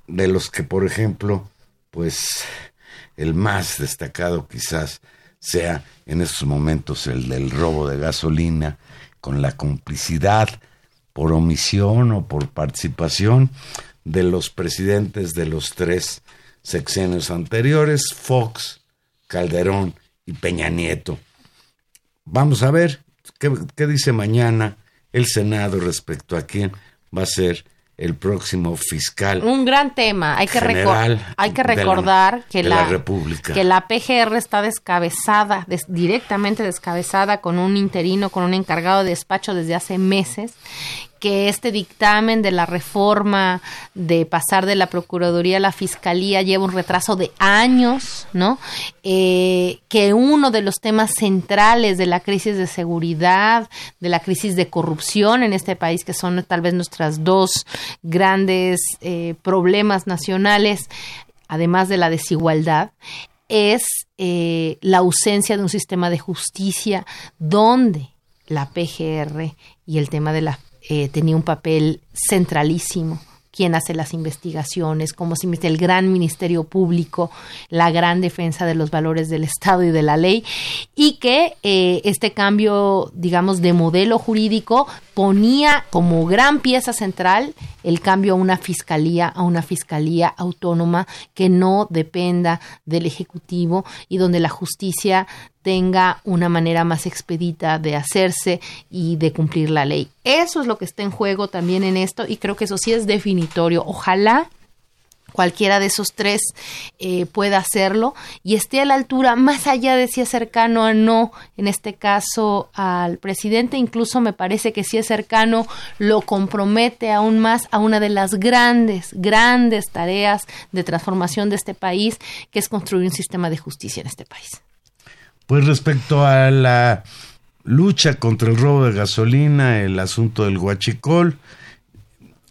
de los que, por ejemplo, pues el más destacado quizás sea en estos momentos el del robo de gasolina, con la complicidad por omisión o por participación de los presidentes de los tres sexenios anteriores, Fox, Calderón y Peña Nieto. Vamos a ver qué, qué dice mañana el Senado respecto a quién va a ser el próximo fiscal. Un gran tema. Hay que, General hay que la- recordar que, la, la República. que la PGR está descabezada, des- directamente descabezada con un interino, con un encargado de despacho desde hace meses que este dictamen de la reforma de pasar de la Procuraduría a la Fiscalía lleva un retraso de años, ¿no? Eh, que uno de los temas centrales de la crisis de seguridad, de la crisis de corrupción en este país, que son tal vez nuestras dos grandes eh, problemas nacionales, además de la desigualdad, es eh, la ausencia de un sistema de justicia donde la PGR y el tema de la eh, tenía un papel centralísimo quién hace las investigaciones, cómo se el gran ministerio público, la gran defensa de los valores del Estado y de la ley, y que eh, este cambio, digamos, de modelo jurídico ponía como gran pieza central el cambio a una fiscalía, a una fiscalía autónoma que no dependa del Ejecutivo y donde la justicia tenga una manera más expedita de hacerse y de cumplir la ley. Eso es lo que está en juego también en esto y creo que eso sí es definitorio. Ojalá cualquiera de esos tres eh, pueda hacerlo y esté a la altura, más allá de si es cercano o no, en este caso al presidente, incluso me parece que si es cercano, lo compromete aún más a una de las grandes, grandes tareas de transformación de este país, que es construir un sistema de justicia en este país. Pues respecto a la lucha contra el robo de gasolina, el asunto del huachicol,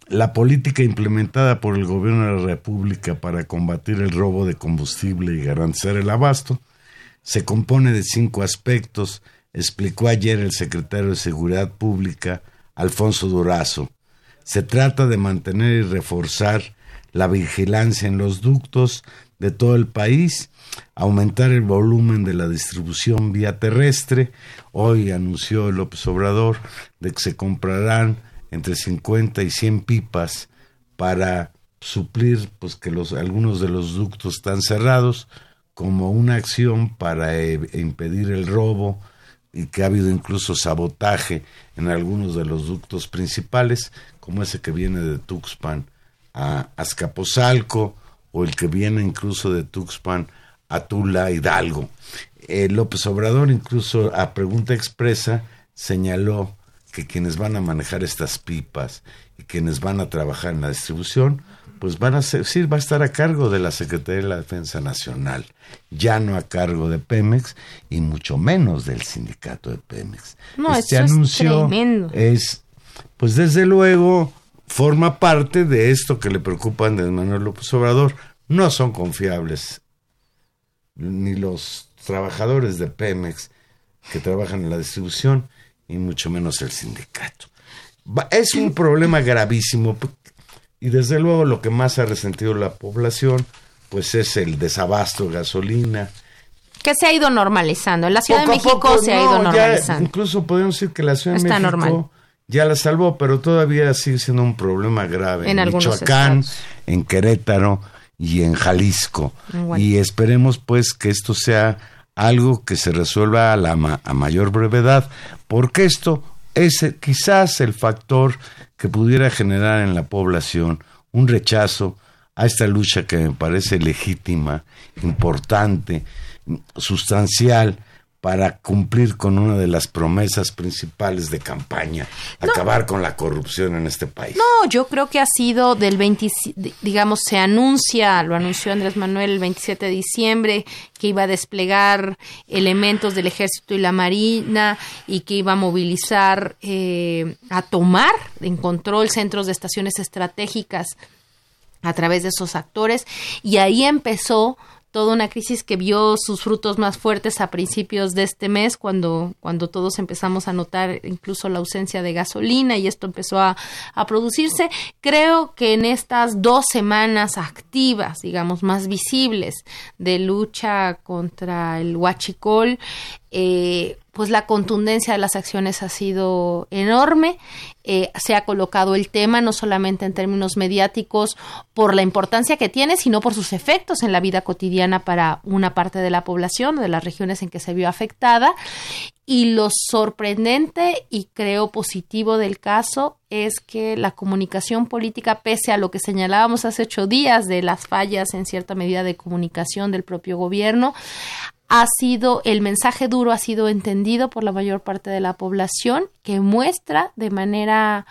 la política implementada por el gobierno de la República para combatir el robo de combustible y garantizar el abasto se compone de cinco aspectos, explicó ayer el secretario de Seguridad Pública, Alfonso Durazo. Se trata de mantener y reforzar la vigilancia en los ductos de todo el país, aumentar el volumen de la distribución vía terrestre. Hoy anunció López Obrador de que se comprarán entre 50 y 100 pipas para suplir pues que los algunos de los ductos están cerrados como una acción para eh, impedir el robo y que ha habido incluso sabotaje en algunos de los ductos principales como ese que viene de Tuxpan a Azcapotzalco o el que viene incluso de Tuxpan a Tula Hidalgo. Eh, López Obrador incluso a pregunta expresa señaló que quienes van a manejar estas pipas y quienes van a trabajar en la distribución, pues van a ser, sí, va a estar a cargo de la Secretaría de la Defensa Nacional, ya no a cargo de Pemex y mucho menos del sindicato de Pemex. No, este eso es anuncio tremendo. es, pues desde luego, forma parte de esto que le preocupa a Andrés Manuel López Obrador. No son confiables ni los trabajadores de Pemex que trabajan en la distribución y mucho menos el sindicato. Es un problema gravísimo. Y desde luego lo que más ha resentido la población, pues es el desabasto de gasolina. Que se ha ido normalizando. En la Ciudad Poco de México poco, se ha ido ya normalizando. incluso podemos decir que la Ciudad Está de México normal. ya la salvó, pero todavía sigue siendo un problema grave En Michoacán, estados. en Querétaro y en Jalisco. Guanajuato. Y esperemos pues que esto sea algo que se resuelva a, la ma- a mayor brevedad, porque esto es eh, quizás el factor que pudiera generar en la población un rechazo a esta lucha que me parece legítima, importante, sustancial para cumplir con una de las promesas principales de campaña, acabar con la corrupción en este país. No, yo creo que ha sido del 20, digamos, se anuncia, lo anunció Andrés Manuel el 27 de diciembre, que iba a desplegar elementos del ejército y la marina y que iba a movilizar, eh, a tomar en control centros de estaciones estratégicas a través de esos actores y ahí empezó toda una crisis que vio sus frutos más fuertes a principios de este mes cuando cuando todos empezamos a notar incluso la ausencia de gasolina y esto empezó a, a producirse. Creo que en estas dos semanas activas digamos más visibles de lucha contra el huachicol eh, pues la contundencia de las acciones ha sido enorme. Eh, se ha colocado el tema no solamente en términos mediáticos por la importancia que tiene, sino por sus efectos en la vida cotidiana para una parte de la población, de las regiones en que se vio afectada. Y lo sorprendente y creo positivo del caso es que la comunicación política, pese a lo que señalábamos hace ocho días de las fallas en cierta medida de comunicación del propio gobierno, ha sido, el mensaje duro ha sido entendido por la mayor parte de la población, que muestra de manera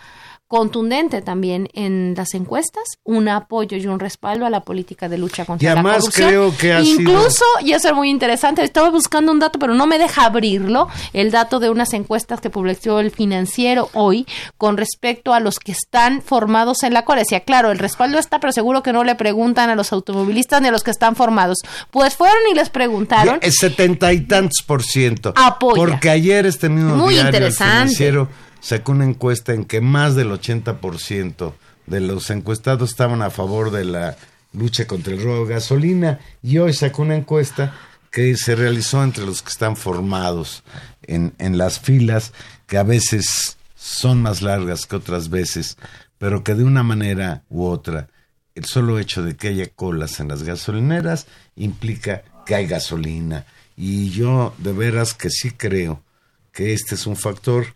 contundente también en las encuestas un apoyo y un respaldo a la política de lucha contra Y la además corrupción. creo que ha Incluso, y eso es muy interesante, estaba buscando un dato, pero no me deja abrirlo, el dato de unas encuestas que publicó el financiero hoy con respecto a los que están formados en la cola. Decía, claro, el respaldo está, pero seguro que no le preguntan a los automovilistas ni a los que están formados. Pues fueron y les preguntaron. El setenta y tantos por ciento. Apoya. Porque ayer este mismo Muy diario, el financiero, sacó una encuesta en que más del 80% de los encuestados estaban a favor de la lucha contra el robo de gasolina. Y hoy sacó una encuesta que se realizó entre los que están formados en, en las filas, que a veces son más largas que otras veces, pero que de una manera u otra el solo hecho de que haya colas en las gasolineras implica que hay gasolina. Y yo de veras que sí creo que este es un factor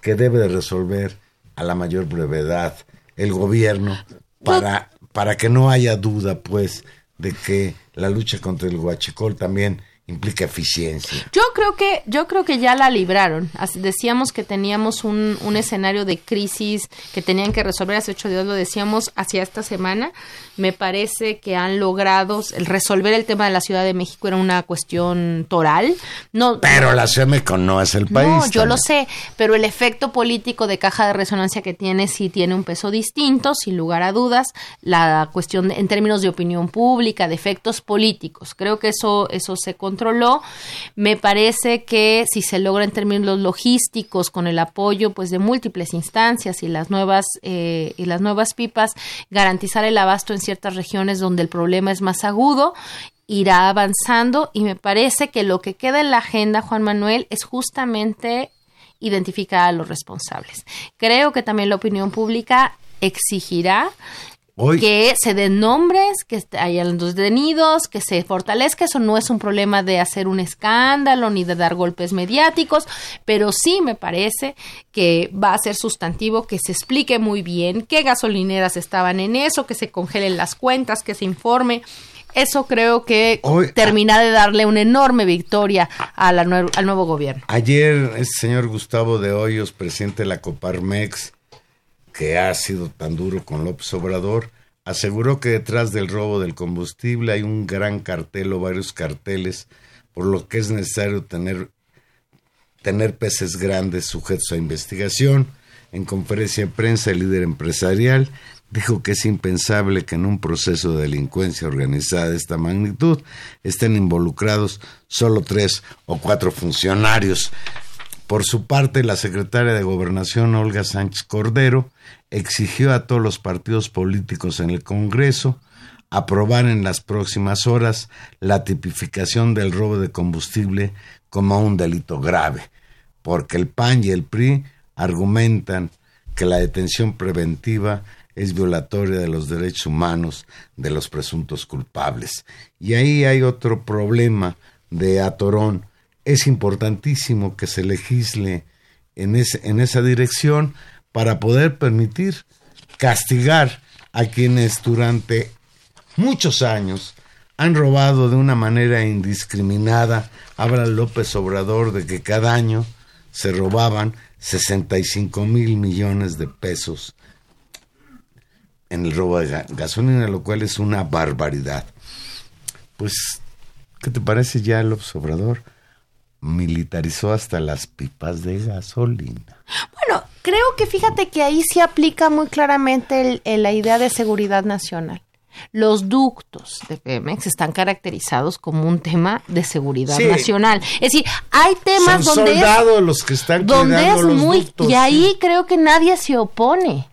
que debe de resolver a la mayor brevedad el gobierno para, para que no haya duda, pues, de que la lucha contra el huachicol también implica eficiencia. Yo creo que, yo creo que ya la libraron. Así decíamos que teníamos un, un escenario de crisis que tenían que resolver hace ocho días, lo decíamos hacia esta semana. Me parece que han logrado el resolver el tema de la Ciudad de México era una cuestión toral. No, Pero la Ciudad de México no es el país. no, yo lo sé, pero el efecto político de caja de resonancia que tiene sí tiene un peso distinto, sin lugar a dudas. La cuestión de- en términos de opinión pública, de efectos políticos, creo que eso eso se Me parece que si se logra en términos logísticos con el apoyo pues de múltiples instancias y las nuevas eh, y las nuevas pipas, garantizar el abasto en ciertas regiones donde el problema es más agudo irá avanzando y me parece que lo que queda en la agenda, Juan Manuel, es justamente identificar a los responsables. Creo que también la opinión pública exigirá Hoy, que se den nombres, que hayan los detenidos, que se fortalezca. Eso no es un problema de hacer un escándalo ni de dar golpes mediáticos, pero sí me parece que va a ser sustantivo que se explique muy bien qué gasolineras estaban en eso, que se congelen las cuentas, que se informe. Eso creo que Hoy- termina de darle una enorme victoria a la nue- al nuevo gobierno. Ayer este señor Gustavo de Hoyos, presidente de la Coparmex, que ha sido tan duro con López Obrador, aseguró que detrás del robo del combustible hay un gran cartel o varios carteles, por lo que es necesario tener, tener peces grandes sujetos a investigación. En conferencia de prensa, el líder empresarial dijo que es impensable que en un proceso de delincuencia organizada de esta magnitud estén involucrados solo tres o cuatro funcionarios. Por su parte, la secretaria de Gobernación, Olga Sánchez Cordero, exigió a todos los partidos políticos en el Congreso aprobar en las próximas horas la tipificación del robo de combustible como un delito grave, porque el PAN y el PRI argumentan que la detención preventiva es violatoria de los derechos humanos de los presuntos culpables. Y ahí hay otro problema de Atorón. Es importantísimo que se legisle en, ese, en esa dirección para poder permitir castigar a quienes durante muchos años han robado de una manera indiscriminada. Habla López Obrador de que cada año se robaban 65 mil millones de pesos en el robo de ga- gasolina, lo cual es una barbaridad. Pues, ¿qué te parece ya López Obrador? Militarizó hasta las pipas de gasolina. Bueno, creo que fíjate que ahí sí aplica muy claramente el- el- la idea de seguridad nacional. Los ductos de Pemex están caracterizados como un tema de seguridad Sí. nacional. Es decir, hay temas Son donde es, los que están donde es los muy ductos, y ahí creo que nadie se opone.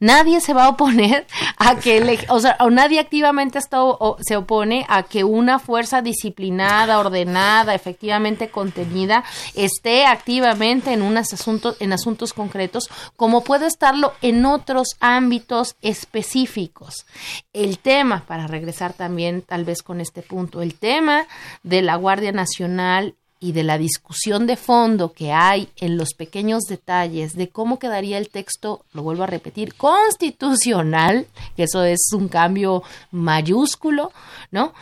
Nadie se va a oponer a que, o sea, o nadie activamente está, o se opone a que una fuerza disciplinada, ordenada, efectivamente contenida, esté activamente en unos asuntos, en asuntos concretos, como puede estarlo en otros ámbitos específicos. El tema, para regresar también tal vez con este punto, el tema de la Guardia Nacional y de la discusión de fondo que hay en los pequeños detalles de cómo quedaría el texto, lo vuelvo a repetir, constitucional, que eso es un cambio mayúsculo, ¿no?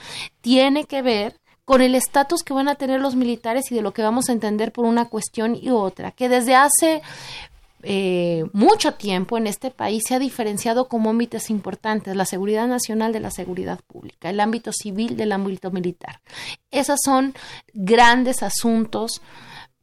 Tiene que ver con el estatus que van a tener los militares y de lo que vamos a entender por una cuestión y otra, que desde hace eh, mucho tiempo en este país se ha diferenciado como ámbitos importantes la seguridad nacional de la seguridad pública, el ámbito civil del ámbito militar. Esos son grandes asuntos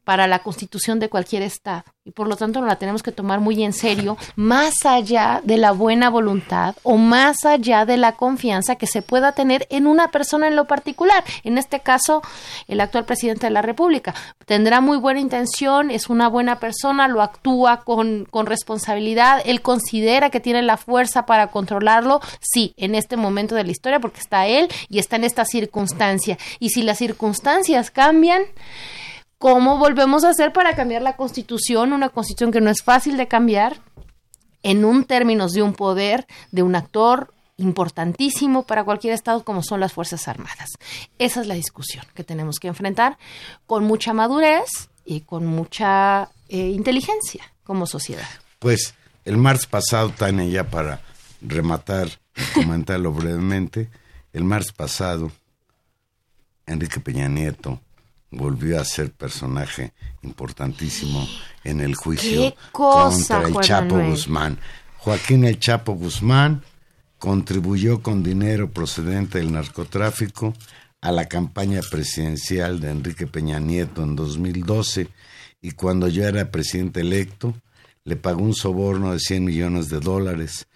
para la constitución de cualquier Estado y por lo tanto nos la tenemos que tomar muy en serio, más allá de la buena voluntad o más allá de la confianza que se pueda tener en una persona en lo particular, en este caso el actual presidente de la República. Tendrá muy buena intención, es una buena persona, lo actúa con, con responsabilidad, él considera que tiene la fuerza para controlarlo, sí, en este momento de la historia, porque está él y está en esta circunstancia. Y si las circunstancias cambian, ¿Cómo volvemos a hacer para cambiar la constitución? Una constitución que no es fácil de cambiar en un términos de un poder, de un actor importantísimo para cualquier estado como son las Fuerzas Armadas. Esa es la discusión que tenemos que enfrentar con mucha madurez y con mucha eh, inteligencia como sociedad. Pues el martes pasado, Tania, ya para rematar y comentarlo brevemente, el martes pasado, Enrique Peña Nieto volvió a ser personaje importantísimo en el juicio ¡Qué cosa, contra el Juan Chapo Manuel! Guzmán. Joaquín el Chapo Guzmán contribuyó con dinero procedente del narcotráfico a la campaña presidencial de Enrique Peña Nieto en 2012 y cuando yo era presidente electo le pagó un soborno de 100 millones de dólares,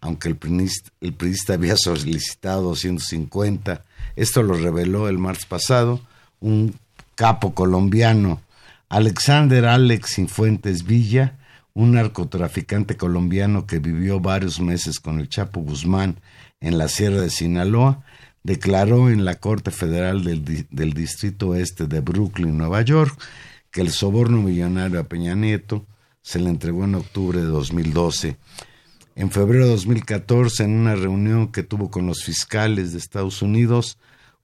aunque el priista, el priista había solicitado 250. Esto lo reveló el martes pasado un capo colombiano, Alexander Alex Cifuentes Villa, un narcotraficante colombiano que vivió varios meses con el Chapo Guzmán en la Sierra de Sinaloa, declaró en la Corte Federal del, del Distrito Este de Brooklyn, Nueva York, que el soborno millonario a Peña Nieto se le entregó en octubre de 2012. En febrero de 2014, en una reunión que tuvo con los fiscales de Estados Unidos,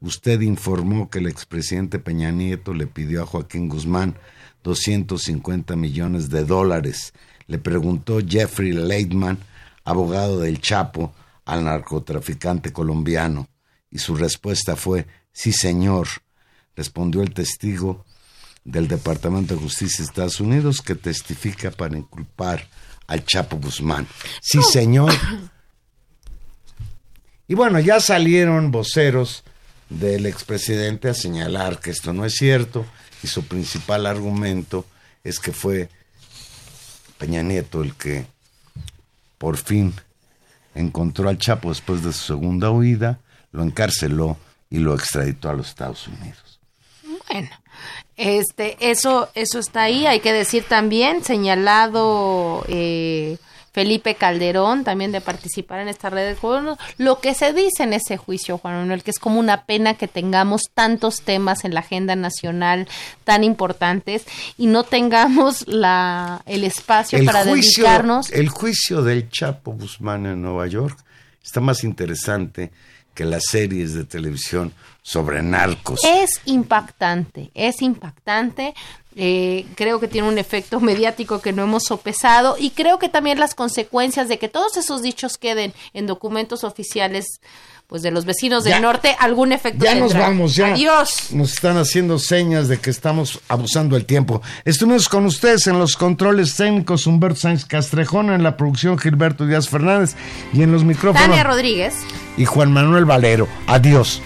usted informó que el expresidente Peña Nieto le pidió a Joaquín Guzmán 250 millones de dólares. Le preguntó Jeffrey Leitman, abogado del Chapo, al narcotraficante colombiano, y su respuesta fue, sí señor, respondió el testigo del Departamento de Justicia de Estados Unidos que testifica para inculpar al Chapo Guzmán. Sí, señor. Y bueno, ya salieron voceros del expresidente a señalar que esto no es cierto y su principal argumento es que fue Peña Nieto el que por fin encontró al Chapo después de su segunda huida, lo encarceló y lo extraditó a los Estados Unidos. Bueno, este, eso, eso está ahí. Hay que decir también, señalado eh, Felipe Calderón, también de participar en esta red de gobierno, lo que se dice en ese juicio, Juan Manuel, que es como una pena que tengamos tantos temas en la agenda nacional tan importantes y no tengamos la, el espacio para dedicarnos. El juicio del Chapo Guzmán en Nueva York está más interesante que las series de televisión sobre narcos. Es impactante, es impactante. Eh, creo que tiene un efecto mediático que no hemos sopesado y creo que también las consecuencias de que todos esos dichos queden en documentos oficiales pues de los vecinos del norte algún efecto Ya nos vamos, ya. Adiós. Nos están haciendo señas de que estamos abusando del tiempo. Estuvimos con ustedes en los controles técnicos Humberto Sáenz Castrejón, en la producción Gilberto Díaz Fernández y en los micrófonos Tania Rodríguez. y Juan Manuel Valero. Adiós.